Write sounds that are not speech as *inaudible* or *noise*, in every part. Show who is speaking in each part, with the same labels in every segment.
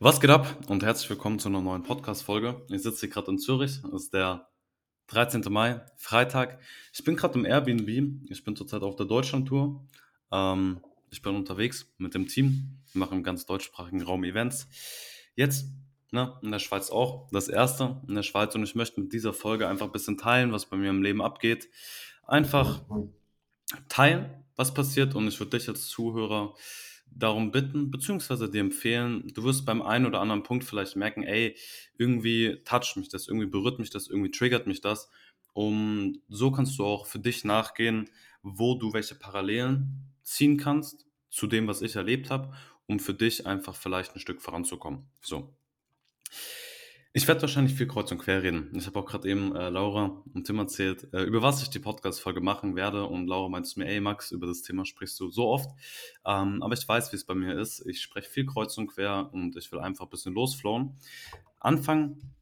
Speaker 1: Was geht ab und herzlich willkommen zu einer neuen Podcast-Folge. Ich sitze hier gerade in Zürich, es ist der 13. Mai, Freitag. Ich bin gerade im Airbnb, ich bin zurzeit auf der Deutschland-Tour. Ähm, ich bin unterwegs mit dem Team, wir machen im ganz deutschsprachigen Raum Events. Jetzt ne, in der Schweiz auch, das erste in der Schweiz und ich möchte mit dieser Folge einfach ein bisschen teilen, was bei mir im Leben abgeht. Einfach teilen, was passiert und ich würde dich als Zuhörer darum bitten, beziehungsweise dir empfehlen, du wirst beim einen oder anderen Punkt vielleicht merken, ey, irgendwie toucht mich das, irgendwie berührt mich das, irgendwie triggert mich das. Und so kannst du auch für dich nachgehen, wo du welche Parallelen ziehen kannst zu dem, was ich erlebt habe, um für dich einfach vielleicht ein Stück voranzukommen. So. Ich werde wahrscheinlich viel kreuz und quer reden. Ich habe auch gerade eben äh, Laura und Tim erzählt, äh, über was ich die Podcast-Folge machen werde. Und Laura meinte zu mir, ey Max, über das Thema sprichst du so oft. Ähm, aber ich weiß, wie es bei mir ist. Ich spreche viel kreuz und quer und ich will einfach ein bisschen losflowen. Anfangen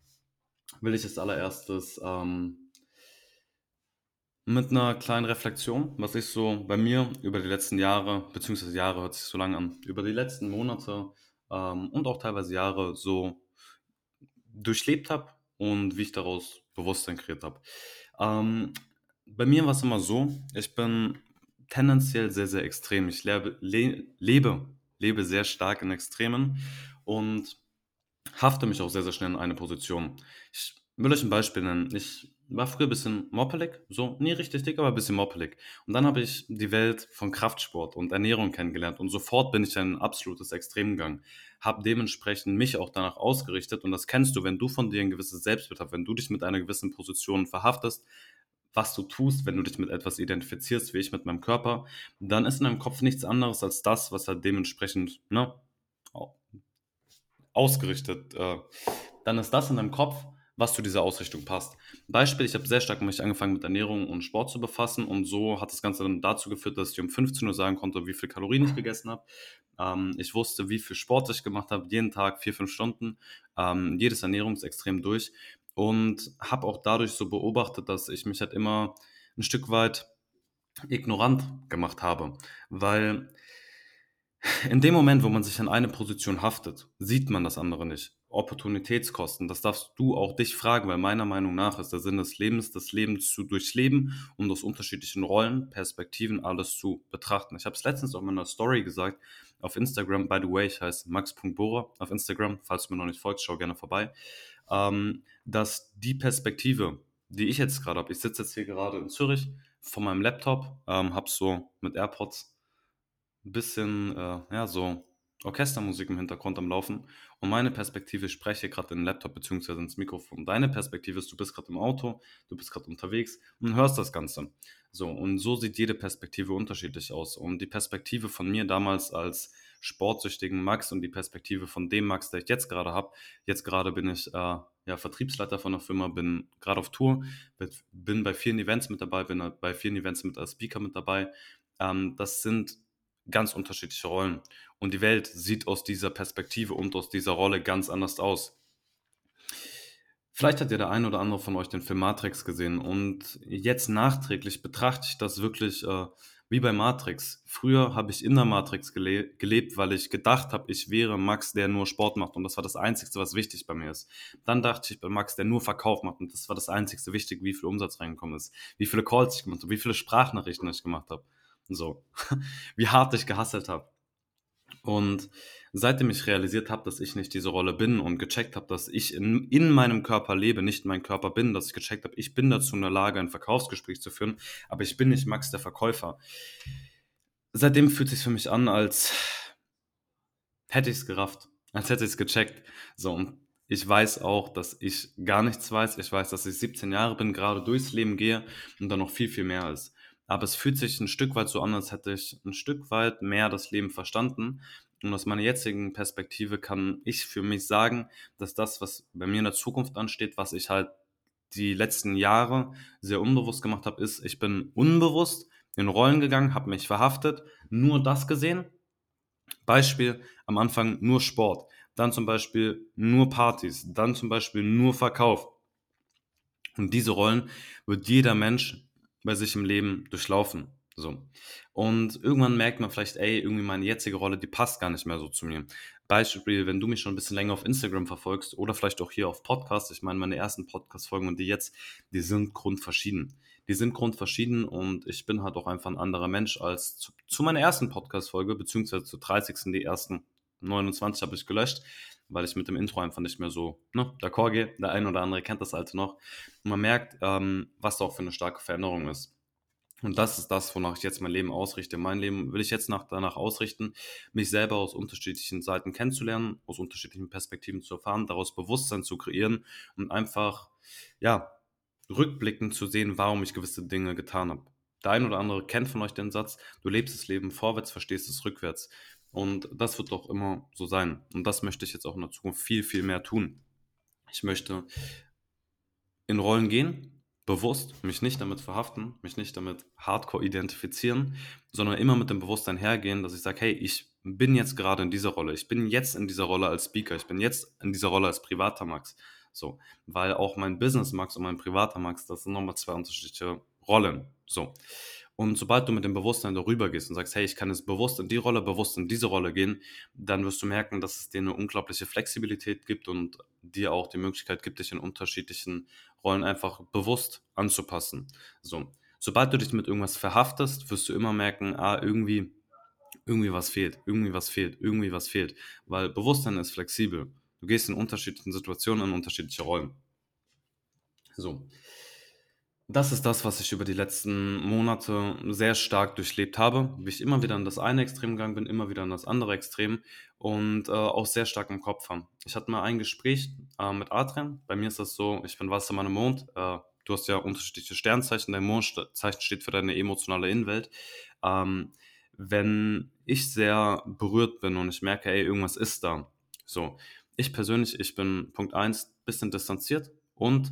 Speaker 1: will ich als allererstes ähm, mit einer kleinen Reflexion, was ich so bei mir über die letzten Jahre, beziehungsweise Jahre hört sich so lange an, über die letzten Monate ähm, und auch teilweise Jahre so durchlebt habe und wie ich daraus Bewusstsein kreiert habe. Ähm, bei mir war es immer so, ich bin tendenziell sehr, sehr extrem. Ich lebe, le lebe, lebe sehr stark in Extremen und hafte mich auch sehr, sehr schnell in eine Position. Ich will euch ein Beispiel nennen. Ich war früher ein bisschen moppelig, so nie richtig dick, aber ein bisschen moppelig. Und dann habe ich die Welt von Kraftsport und Ernährung kennengelernt und sofort bin ich in ein absolutes Extrem gegangen. Habe dementsprechend mich auch danach ausgerichtet und das kennst du, wenn du von dir ein gewisses Selbstbild hast, wenn du dich mit einer gewissen Position verhaftest, was du tust, wenn du dich mit etwas identifizierst, wie ich mit meinem Körper, dann ist in deinem Kopf nichts anderes als das, was halt dementsprechend ne, ausgerichtet, äh, dann ist das in deinem Kopf was zu dieser Ausrichtung passt. Beispiel, ich habe sehr stark mich angefangen mit Ernährung und Sport zu befassen und so hat das Ganze dann dazu geführt, dass ich um 15 Uhr sagen konnte, wie viel Kalorien ich gegessen habe. Ähm, ich wusste, wie viel Sport ich gemacht habe, jeden Tag vier, fünf Stunden, ähm, jedes Ernährungsextrem durch und habe auch dadurch so beobachtet, dass ich mich halt immer ein Stück weit ignorant gemacht habe, weil in dem Moment, wo man sich an eine Position haftet, sieht man das andere nicht. Opportunitätskosten, das darfst du auch dich fragen, weil meiner Meinung nach ist der Sinn des Lebens, das Leben zu durchleben und aus unterschiedlichen Rollen, Perspektiven alles zu betrachten. Ich habe es letztens auch in einer Story gesagt auf Instagram, by the way, ich heiße max.bohrer auf Instagram, falls du mir noch nicht folgst, schau gerne vorbei, ähm, dass die Perspektive, die ich jetzt gerade habe, ich sitze jetzt hier gerade in Zürich vor meinem Laptop, ähm, habe so mit AirPods ein bisschen, äh, ja, so Orchestermusik im Hintergrund am Laufen und meine Perspektive, ich spreche gerade in den Laptop bzw. ins Mikrofon. Deine Perspektive ist, du bist gerade im Auto, du bist gerade unterwegs und hörst das Ganze. So, und so sieht jede Perspektive unterschiedlich aus. Und die Perspektive von mir damals als sportsüchtigen Max und die Perspektive von dem Max, der ich jetzt gerade habe, jetzt gerade bin ich äh, ja, Vertriebsleiter von der Firma, bin gerade auf Tour, bin bei vielen Events mit dabei, bin bei vielen Events mit als Speaker mit dabei. Ähm, das sind ganz unterschiedliche Rollen. Und die Welt sieht aus dieser Perspektive und aus dieser Rolle ganz anders aus. Vielleicht hat ja der ein oder andere von euch den Film Matrix gesehen und jetzt nachträglich betrachte ich das wirklich äh, wie bei Matrix. Früher habe ich in der Matrix gele gelebt, weil ich gedacht habe, ich wäre Max, der nur Sport macht und das war das Einzige, was wichtig bei mir ist. Dann dachte ich bei Max, der nur Verkauf macht und das war das Einzige wichtig, wie viel Umsatz reingekommen ist, wie viele Calls ich gemacht habe, wie viele Sprachnachrichten ich gemacht habe. So, *laughs* wie hart ich gehasselt habe. Und seitdem ich realisiert habe, dass ich nicht diese Rolle bin und gecheckt habe, dass ich in, in meinem Körper lebe, nicht mein Körper bin, dass ich gecheckt habe, ich bin dazu in der Lage, ein Verkaufsgespräch zu führen, aber ich bin nicht Max der Verkäufer. Seitdem fühlt es sich für mich an, als hätte ich es gerafft, als hätte ich es gecheckt. So, und ich weiß auch, dass ich gar nichts weiß. Ich weiß, dass ich 17 Jahre bin, gerade durchs Leben gehe und dann noch viel, viel mehr ist aber es fühlt sich ein Stück weit so an, als hätte ich ein Stück weit mehr das Leben verstanden. Und aus meiner jetzigen Perspektive kann ich für mich sagen, dass das, was bei mir in der Zukunft ansteht, was ich halt die letzten Jahre sehr unbewusst gemacht habe, ist, ich bin unbewusst in Rollen gegangen, habe mich verhaftet, nur das gesehen. Beispiel am Anfang nur Sport, dann zum Beispiel nur Partys, dann zum Beispiel nur Verkauf. Und diese Rollen wird jeder Mensch bei sich im Leben durchlaufen. So. Und irgendwann merkt man vielleicht, ey, irgendwie meine jetzige Rolle, die passt gar nicht mehr so zu mir. Beispiel, wenn du mich schon ein bisschen länger auf Instagram verfolgst oder vielleicht auch hier auf Podcast, ich meine, meine ersten Podcast-Folgen und die jetzt, die sind grundverschieden. Die sind grundverschieden und ich bin halt auch einfach ein anderer Mensch als zu, zu meiner ersten Podcast-Folge, beziehungsweise zur 30. Die ersten 29 habe ich gelöscht, weil ich mit dem Intro einfach nicht mehr so ne, d'accord gehe. Der eine oder andere kennt das alte noch. Und man merkt, ähm, was da auch für eine starke Veränderung ist. Und das ist das, wonach ich jetzt mein Leben ausrichte. Mein Leben will ich jetzt nach, danach ausrichten, mich selber aus unterschiedlichen Seiten kennenzulernen, aus unterschiedlichen Perspektiven zu erfahren, daraus Bewusstsein zu kreieren und einfach, ja, rückblickend zu sehen, warum ich gewisse Dinge getan habe. Der ein oder andere kennt von euch den Satz, du lebst das Leben vorwärts, verstehst es rückwärts. Und das wird doch immer so sein. Und das möchte ich jetzt auch in der Zukunft viel, viel mehr tun. Ich möchte in Rollen gehen, bewusst, mich nicht damit verhaften, mich nicht damit hardcore identifizieren, sondern immer mit dem Bewusstsein hergehen, dass ich sage, hey, ich bin jetzt gerade in dieser Rolle, ich bin jetzt in dieser Rolle als Speaker, ich bin jetzt in dieser Rolle als privater Max. So, weil auch mein Business Max und mein privater Max, das sind nochmal zwei unterschiedliche Rollen. So. Und sobald du mit dem Bewusstsein darüber gehst und sagst, hey, ich kann jetzt bewusst in die Rolle, bewusst in diese Rolle gehen, dann wirst du merken, dass es dir eine unglaubliche Flexibilität gibt und dir auch die Möglichkeit gibt, dich in unterschiedlichen Rollen einfach bewusst anzupassen. So. Sobald du dich mit irgendwas verhaftest, wirst du immer merken, ah, irgendwie, irgendwie was fehlt, irgendwie was fehlt, irgendwie was fehlt. Weil Bewusstsein ist flexibel. Du gehst in unterschiedlichen Situationen in unterschiedliche Rollen. So. Das ist das, was ich über die letzten Monate sehr stark durchlebt habe, wie ich immer wieder in das eine Extrem gegangen bin, immer wieder in das andere Extrem und äh, auch sehr stark im Kopf habe. Ich hatte mal ein Gespräch äh, mit Adrian. Bei mir ist das so, ich bin Wassermann im Mond. Äh, du hast ja unterschiedliche Sternzeichen. Dein Mondzeichen steht für deine emotionale Innenwelt. Ähm, wenn ich sehr berührt bin und ich merke, ey, irgendwas ist da. So, ich persönlich, ich bin Punkt 1, bisschen distanziert und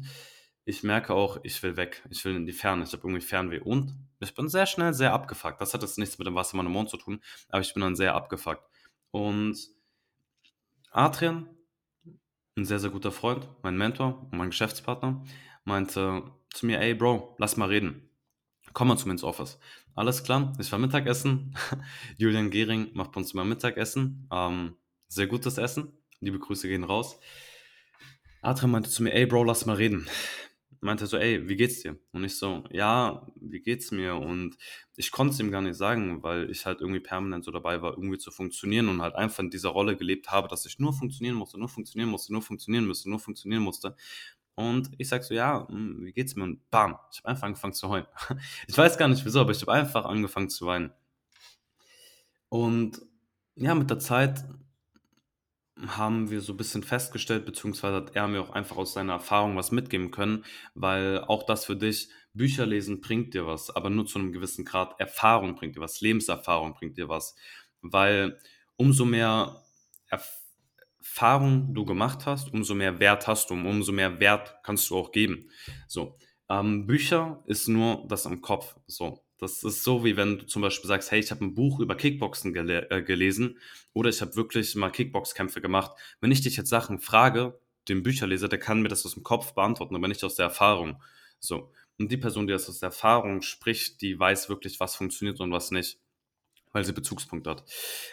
Speaker 1: ich merke auch, ich will weg. Ich will in die Ferne. Ich habe irgendwie Fernweh. Und ich bin sehr schnell sehr abgefuckt. Das hat jetzt nichts mit dem Wassermann im Mond zu tun, aber ich bin dann sehr abgefuckt. Und Adrian, ein sehr, sehr guter Freund, mein Mentor und mein Geschäftspartner, meinte zu mir, ey Bro, lass mal reden. Komm mal zu mir ins Office. Alles klar, ich war Mittagessen. *laughs* Julian Gehring macht bei uns immer Mittagessen. Ähm, sehr gutes Essen. Liebe Grüße gehen raus. Adrian meinte zu mir, ey Bro, lass mal reden meinte so, ey, wie geht's dir? Und ich so, ja, wie geht's mir? Und ich konnte es ihm gar nicht sagen, weil ich halt irgendwie permanent so dabei war, irgendwie zu funktionieren und halt einfach in dieser Rolle gelebt habe, dass ich nur funktionieren musste, nur funktionieren musste, nur funktionieren musste, nur funktionieren musste. Und ich sag so, ja, hm, wie geht's mir? Und bam, ich habe einfach angefangen zu heulen. *laughs* Ich weiß gar nicht wieso, aber ich habe einfach angefangen zu weinen. Und ja, mit der Zeit haben wir so ein bisschen festgestellt, beziehungsweise hat er mir auch einfach aus seiner Erfahrung was mitgeben können, weil auch das für dich, Bücher lesen bringt dir was, aber nur zu einem gewissen Grad Erfahrung bringt dir was, Lebenserfahrung bringt dir was, weil umso mehr Erfahrung du gemacht hast, umso mehr Wert hast du, umso mehr Wert kannst du auch geben. So, ähm, Bücher ist nur das im Kopf, so. Das ist so, wie wenn du zum Beispiel sagst, hey, ich habe ein Buch über Kickboxen gele äh, gelesen oder ich habe wirklich mal Kickboxkämpfe gemacht. Wenn ich dich jetzt Sachen frage, den Bücherleser, der kann mir das aus dem Kopf beantworten, aber nicht aus der Erfahrung. So. Und die Person, die das aus der Erfahrung spricht, die weiß wirklich, was funktioniert und was nicht, weil sie Bezugspunkt hat.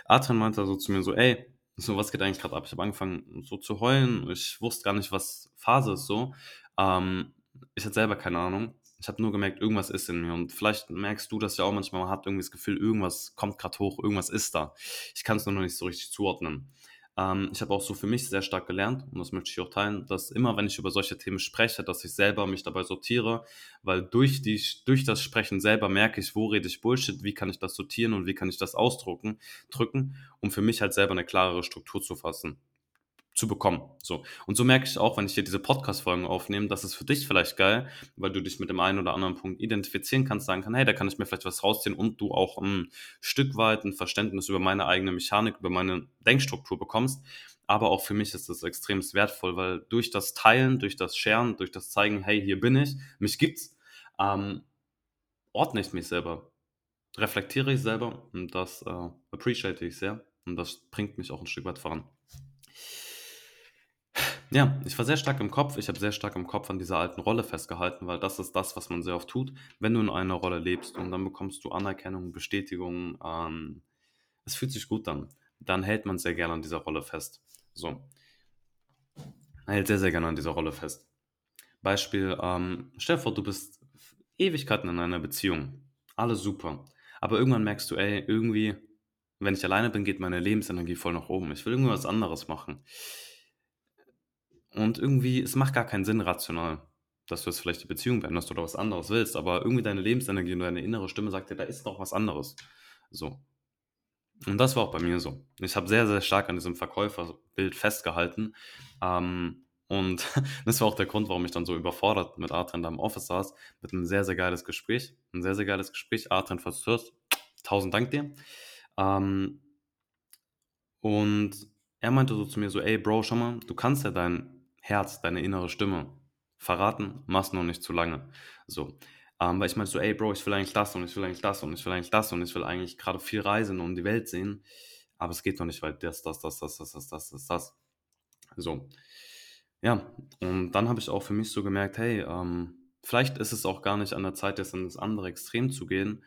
Speaker 1: Adrian meinte also zu mir so, ey, so was geht eigentlich gerade ab? Ich habe angefangen so zu heulen. Ich wusste gar nicht, was Phase ist so. Ähm, ich hatte selber keine Ahnung. Ich habe nur gemerkt, irgendwas ist in mir. Und vielleicht merkst du das ja auch manchmal, man hat irgendwie das Gefühl, irgendwas kommt gerade hoch, irgendwas ist da. Ich kann es nur noch nicht so richtig zuordnen. Ähm, ich habe auch so für mich sehr stark gelernt, und das möchte ich auch teilen, dass immer, wenn ich über solche Themen spreche, dass ich selber mich dabei sortiere, weil durch, die, durch das Sprechen selber merke ich, wo rede ich Bullshit, wie kann ich das sortieren und wie kann ich das ausdrucken, drücken, um für mich halt selber eine klarere Struktur zu fassen zu bekommen. So. Und so merke ich auch, wenn ich hier diese Podcast-Folgen aufnehme, dass es für dich vielleicht geil, weil du dich mit dem einen oder anderen Punkt identifizieren kannst, sagen kann, hey, da kann ich mir vielleicht was rausziehen und du auch ein Stück weit ein Verständnis über meine eigene Mechanik, über meine Denkstruktur bekommst. Aber auch für mich ist das extrem wertvoll, weil durch das Teilen, durch das Sharen, durch das Zeigen, hey, hier bin ich, mich gibt's, ähm, ordne ich mich selber, reflektiere ich selber und das äh, appreciate ich sehr und das bringt mich auch ein Stück weit voran. Ja, ich war sehr stark im Kopf. Ich habe sehr stark im Kopf an dieser alten Rolle festgehalten, weil das ist das, was man sehr oft tut, wenn du in einer Rolle lebst und dann bekommst du Anerkennung, Bestätigung. Ähm, es fühlt sich gut an. dann hält man sehr gerne an dieser Rolle fest. So. Man hält sehr, sehr gerne an dieser Rolle fest. Beispiel, ähm, stell dir vor, du bist Ewigkeiten in einer Beziehung. Alles super. Aber irgendwann merkst du, ey, irgendwie, wenn ich alleine bin, geht meine Lebensenergie voll nach oben. Ich will irgendwas anderes machen. Und irgendwie, es macht gar keinen Sinn rational, dass du jetzt vielleicht die Beziehung beendest oder was anderes willst, aber irgendwie deine Lebensenergie und deine innere Stimme sagt dir, da ist noch was anderes. So. Und das war auch bei mir so. Ich habe sehr, sehr stark an diesem Verkäuferbild festgehalten. Ähm, und *laughs* das war auch der Grund, warum ich dann so überfordert mit Adrian da im Office saß, mit einem sehr, sehr geiles Gespräch. Ein sehr, sehr geiles Gespräch. Adrian, falls du hörst, tausend Dank dir. Ähm, und er meinte so zu mir so, ey Bro, schau mal, du kannst ja dein Herz, deine innere Stimme verraten, machst noch nicht zu lange. So. Ähm, weil ich meinte so, ey Bro, ich will eigentlich das und ich will eigentlich das und ich will eigentlich das und ich will eigentlich gerade viel reisen und die Welt sehen. Aber es geht noch nicht, weil das, das, das, das, das, das, das, das, das. So. Ja, und dann habe ich auch für mich so gemerkt, hey, ähm, vielleicht ist es auch gar nicht an der Zeit, jetzt in das andere Extrem zu gehen,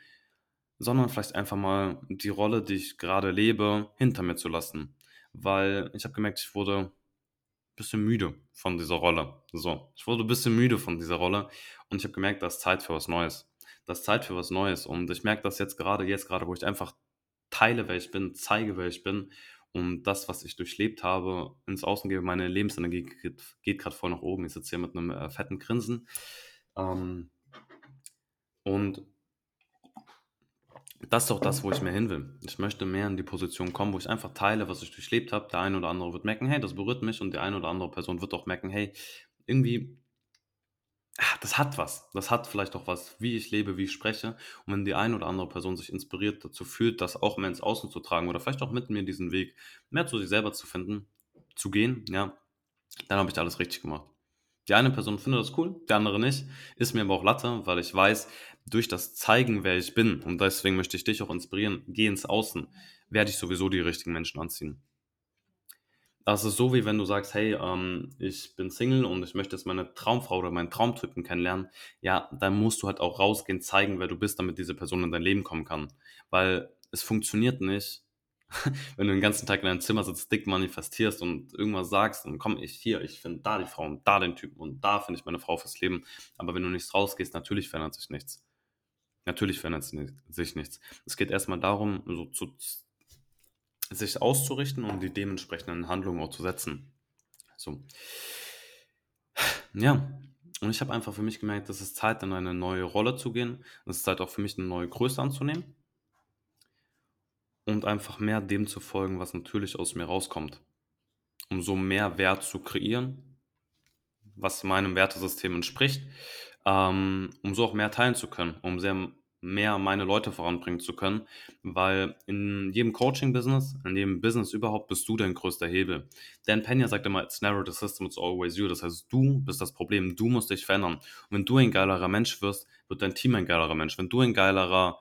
Speaker 1: sondern vielleicht einfach mal die Rolle, die ich gerade lebe, hinter mir zu lassen. Weil ich habe gemerkt, ich wurde bisschen müde von dieser Rolle. So, ich wurde ein bisschen müde von dieser Rolle und ich habe gemerkt, da ist Zeit für was Neues. Da ist Zeit für was Neues und ich merke das jetzt gerade, jetzt gerade, wo ich einfach teile, wer ich bin, zeige, wer ich bin und das, was ich durchlebt habe, ins Außen gebe. Meine Lebensenergie geht, geht gerade voll nach oben. Ich sitze hier mit einem äh, fetten Grinsen. Ähm, und das ist auch das, wo ich mehr hin will. Ich möchte mehr in die Position kommen, wo ich einfach teile, was ich durchlebt habe. Der eine oder andere wird merken, hey, das berührt mich. Und die eine oder andere Person wird auch merken, hey, irgendwie Ah, das hat was. Das hat vielleicht auch was, wie ich lebe, wie ich spreche. Und wenn die eine oder andere Person sich inspiriert dazu fühlt, das auch mehr ins Außen zu tragen oder vielleicht auch mit mir diesen Weg mehr zu sich selber zu finden, zu gehen, ja, dann habe ich alles richtig gemacht. Die eine Person findet das cool, die andere nicht. Ist mir aber auch Latte, weil ich weiß, durch das Zeigen, wer ich bin, und deswegen möchte ich dich auch inspirieren, geh ins Außen, werde ich sowieso die richtigen Menschen anziehen. Das ist so, wie wenn du sagst, hey, ähm, ich bin Single und ich möchte jetzt meine Traumfrau oder meinen Traumtypen kennenlernen. Ja, dann musst du halt auch rausgehen, zeigen, wer du bist, damit diese Person in dein Leben kommen kann. Weil es funktioniert nicht, *laughs* wenn du den ganzen Tag in deinem Zimmer sitzt, dick manifestierst und irgendwas sagst und komm ich hier, ich finde da die Frau und da den Typen und da finde ich meine Frau fürs Leben. Aber wenn du nicht rausgehst, natürlich verändert sich nichts. Natürlich verändert sich nichts. Es geht erstmal darum, so zu sich auszurichten und die dementsprechenden Handlungen auch zu setzen. So. Ja, und ich habe einfach für mich gemerkt, es ist Zeit, in eine neue Rolle zu gehen. Es ist Zeit auch für mich, eine neue Größe anzunehmen. Und einfach mehr dem zu folgen, was natürlich aus mir rauskommt. Um so mehr Wert zu kreieren, was meinem Wertesystem entspricht, ähm, um so auch mehr teilen zu können, um sehr mehr meine Leute voranbringen zu können, weil in jedem Coaching-Business, in jedem Business überhaupt, bist du dein größter Hebel. Dan Pena sagt immer, it's never the system, it's always you. Das heißt, du bist das Problem, du musst dich verändern. Und wenn du ein geilerer Mensch wirst, wird dein Team ein geilerer Mensch. Wenn du ein geilerer,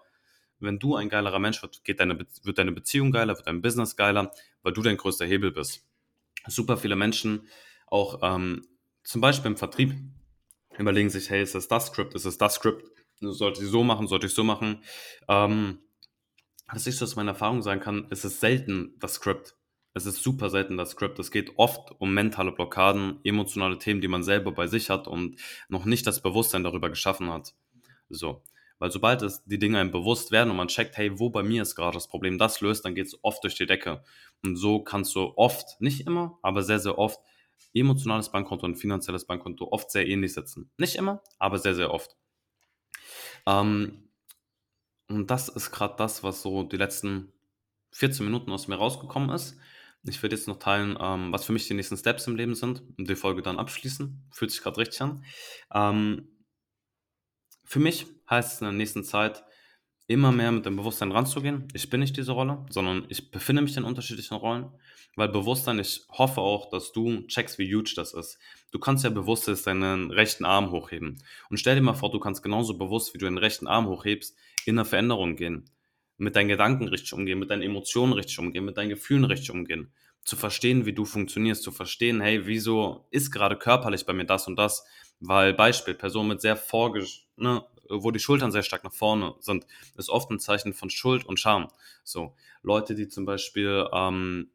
Speaker 1: wenn du ein geilerer Mensch wirst, geht deine, wird deine Beziehung geiler, wird dein Business geiler, weil du dein größter Hebel bist. Super viele Menschen, auch ähm, zum Beispiel im Vertrieb, überlegen sich, hey, ist es das Script, ist es das Script? sollte ich so machen, sollte ich so machen. Ähm, was ich so aus meiner Erfahrung sagen kann, ist es selten das Skript. Es ist super selten das Skript. Es geht oft um mentale Blockaden, emotionale Themen, die man selber bei sich hat und noch nicht das Bewusstsein darüber geschaffen hat. So. Weil sobald es die Dinge einem bewusst werden und man checkt, hey, wo bei mir ist gerade das Problem, das löst, dann geht es oft durch die Decke. Und so kannst du oft, nicht immer, aber sehr, sehr oft, emotionales Bankkonto und finanzielles Bankkonto oft sehr ähnlich setzen. Nicht immer, aber sehr, sehr oft. Ähm, und das ist gerade das, was so die letzten 14 Minuten aus mir rausgekommen ist. Ich werde jetzt noch teilen, ähm, was für mich die nächsten Steps im Leben sind und die Folge dann abschließen. Fühlt sich gerade richtig an. Ähm, für mich heißt es in der nächsten Zeit, immer mehr mit dem Bewusstsein ranzugehen. Ich bin nicht diese Rolle, sondern ich befinde mich in unterschiedlichen Rollen. Weil Bewusstsein, ich hoffe auch, dass du checkst, wie huge das ist. Du kannst ja bewusst deinen rechten Arm hochheben. Und stell dir mal vor, du kannst genauso bewusst, wie du den rechten Arm hochhebst, in eine Veränderung gehen. Mit deinen Gedanken richtig umgehen, mit deinen Emotionen richtig umgehen, mit deinen Gefühlen richtig umgehen. Zu verstehen, wie du funktionierst, zu verstehen, hey, wieso ist gerade körperlich bei mir das und das? Weil Beispiel, Person mit sehr vorge ne, wo die Schultern sehr stark nach vorne sind, ist oft ein Zeichen von Schuld und Scham. So, Leute, die zum Beispiel, ähm,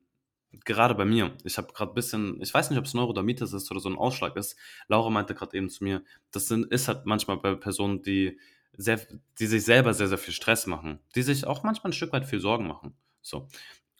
Speaker 1: gerade bei mir, ich habe gerade ein bisschen, ich weiß nicht, ob es Neurodermitis ist oder so ein Ausschlag ist. Laura meinte gerade eben zu mir, das sind, ist halt manchmal bei Personen, die sehr, die sich selber sehr, sehr viel Stress machen, die sich auch manchmal ein Stück weit viel Sorgen machen. So.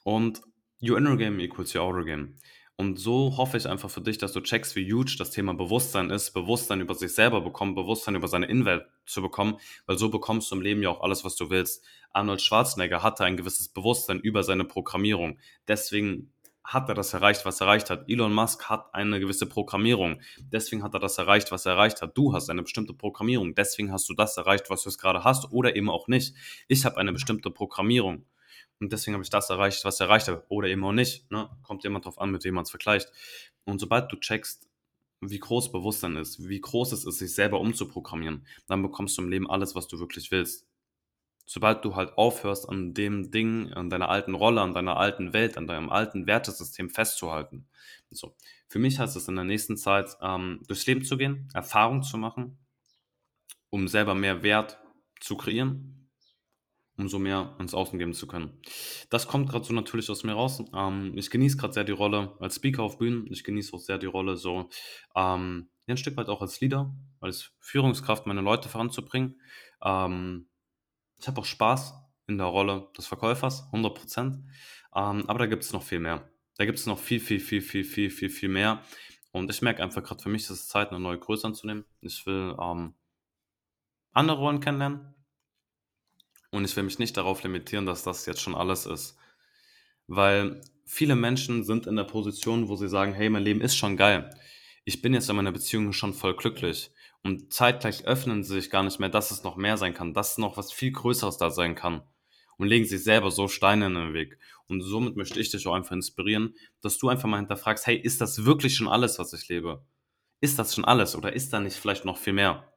Speaker 1: Und your inner game equals your outer game. Und so hoffe ich einfach für dich, dass du checkst, wie huge das Thema Bewusstsein ist, Bewusstsein über sich selber bekommen, Bewusstsein über seine Innenwelt zu bekommen, weil so bekommst du im Leben ja auch alles, was du willst. Arnold Schwarzenegger hatte ein gewisses Bewusstsein über seine Programmierung. Deswegen hat er das erreicht, was er erreicht hat. Elon Musk hat eine gewisse Programmierung. Deswegen hat er das erreicht, was er erreicht hat. Du hast eine bestimmte Programmierung. Deswegen hast du das erreicht, was du es gerade hast oder eben auch nicht. Ich habe eine bestimmte Programmierung. Und deswegen habe ich das erreicht, was ich erreicht habe. Oder eben auch nicht. Ne? Kommt jemand drauf an, mit wem man es vergleicht. Und sobald du checkst, wie groß Bewusstsein ist, wie groß es ist, sich selber umzuprogrammieren, dann bekommst du im Leben alles, was du wirklich willst. Sobald du halt aufhörst, an dem Ding, an deiner alten Rolle, an deiner alten Welt, an deinem alten Wertesystem festzuhalten. So. Für mich heißt es in der nächsten Zeit, ähm, durchs Leben zu gehen, Erfahrung zu machen, um selber mehr Wert zu kreieren, umso mehr ins Außen geben zu können. Das kommt gerade so natürlich aus mir raus. Ähm, ich genieße gerade sehr die Rolle als Speaker auf Bühnen. Ich genieße auch sehr die Rolle so ähm, ein Stück weit auch als Leader, als Führungskraft meine Leute voranzubringen. Ähm, ich habe auch Spaß in der Rolle des Verkäufers, 100 Prozent. Ähm, aber da gibt es noch viel mehr. Da gibt es noch viel, viel, viel, viel, viel, viel, viel mehr. Und ich merke einfach gerade für mich, dass es Zeit, eine neue Größe anzunehmen. Ich will ähm, andere Rollen kennenlernen und ich will mich nicht darauf limitieren, dass das jetzt schon alles ist. Weil viele Menschen sind in der Position, wo sie sagen, hey, mein Leben ist schon geil. Ich bin jetzt in meiner Beziehung schon voll glücklich. Und zeitgleich öffnen sie sich gar nicht mehr, dass es noch mehr sein kann, dass noch was viel Größeres da sein kann. Und legen sich selber so Steine in den Weg. Und somit möchte ich dich auch einfach inspirieren, dass du einfach mal hinterfragst, hey, ist das wirklich schon alles, was ich lebe? Ist das schon alles oder ist da nicht vielleicht noch viel mehr?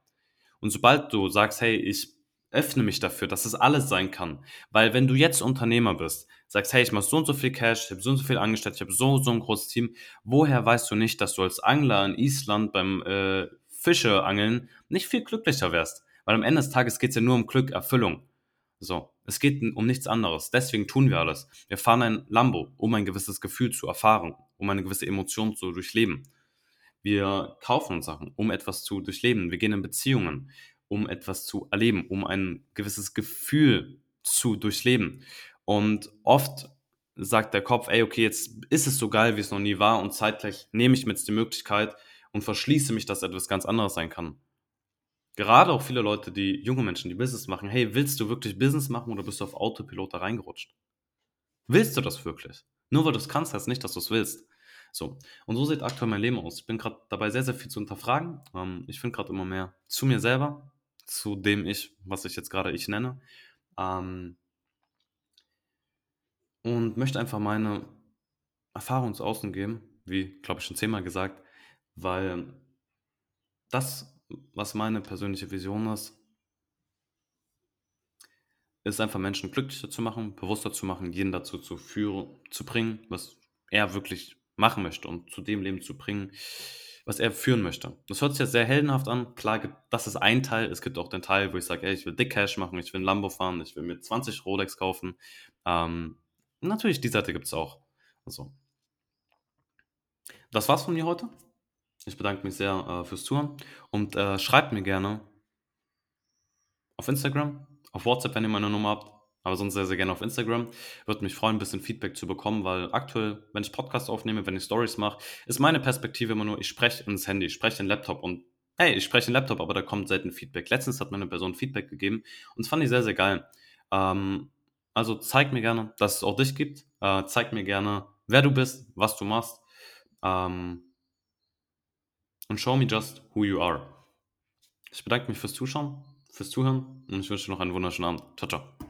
Speaker 1: Und sobald du sagst, hey, ich öffne mich dafür, dass es alles sein kann. Weil wenn du jetzt Unternehmer bist, sagst, hey, ich mache so und so viel Cash, ich habe so und so viel angestellt, ich habe so so ein großes Team, woher weißt du nicht, dass du als Angler in Island beim äh, Fischeangeln nicht viel glücklicher wärst? Weil am Ende des Tages geht es ja nur um Glück, Erfüllung. So, es geht um nichts anderes. Deswegen tun wir alles. Wir fahren ein Lambo, um ein gewisses Gefühl zu erfahren, um eine gewisse Emotion zu durchleben. Wir kaufen uns Sachen, um etwas zu durchleben. Wir gehen in Beziehungen, um etwas zu erleben, um ein gewisses Gefühl zu durchleben. Und oft sagt der Kopf, ey, okay, jetzt ist es so geil, wie es noch nie war und zeitgleich nehme ich mir jetzt die Möglichkeit und verschließe mich, dass etwas ganz anderes sein kann. Gerade auch viele Leute, die junge Menschen, die Business machen, hey, willst du wirklich Business machen oder bist du auf Autopilot da reingerutscht? Willst du das wirklich? Nur weil du es kannst, heißt nicht, dass du es willst. So. Und so sieht aktuell mein Leben aus. Ich bin gerade dabei, sehr, sehr viel zu hinterfragen. Ähm, ich finde gerade immer mehr zu mir selber, zu dem Ich, was ich jetzt gerade ich nenne. Ähm, und möchte einfach meine Erfahrung ins Außen geben, wie, glaube ich, schon zehnmal gesagt, weil das, was meine persönliche Vision ist, ist einfach Menschen glücklicher zu machen, bewusster zu machen, jeden dazu zu führen, zu bringen, was er wirklich machen möchte und zu dem Leben zu bringen, was er führen möchte. Das hört sich jetzt sehr heldenhaft an. Klar, das ist ein Teil. Es gibt auch den Teil, wo ich sage, ey, ich will Dick Cash machen, ich will ein Lambo fahren, ich will mir 20 Rolex kaufen. Ähm, natürlich, die Seite gibt es auch. Also, das war's von mir heute. Ich bedanke mich sehr äh, fürs Zuhören und äh, schreibt mir gerne auf Instagram, auf WhatsApp, wenn ihr meine Nummer habt aber sonst sehr, sehr gerne auf Instagram. Würde mich freuen, ein bisschen Feedback zu bekommen, weil aktuell, wenn ich Podcasts aufnehme, wenn ich Stories mache, ist meine Perspektive immer nur, ich spreche ins Handy, ich spreche den Laptop und hey, ich spreche den Laptop, aber da kommt selten Feedback. Letztens hat mir eine Person Feedback gegeben und das fand ich sehr, sehr geil. Ähm, also zeig mir gerne, dass es auch dich gibt. Äh, zeig mir gerne, wer du bist, was du machst. Ähm, und show me just who you are. Ich bedanke mich fürs Zuschauen, fürs Zuhören und ich wünsche dir noch einen wunderschönen Abend. Ciao, ciao.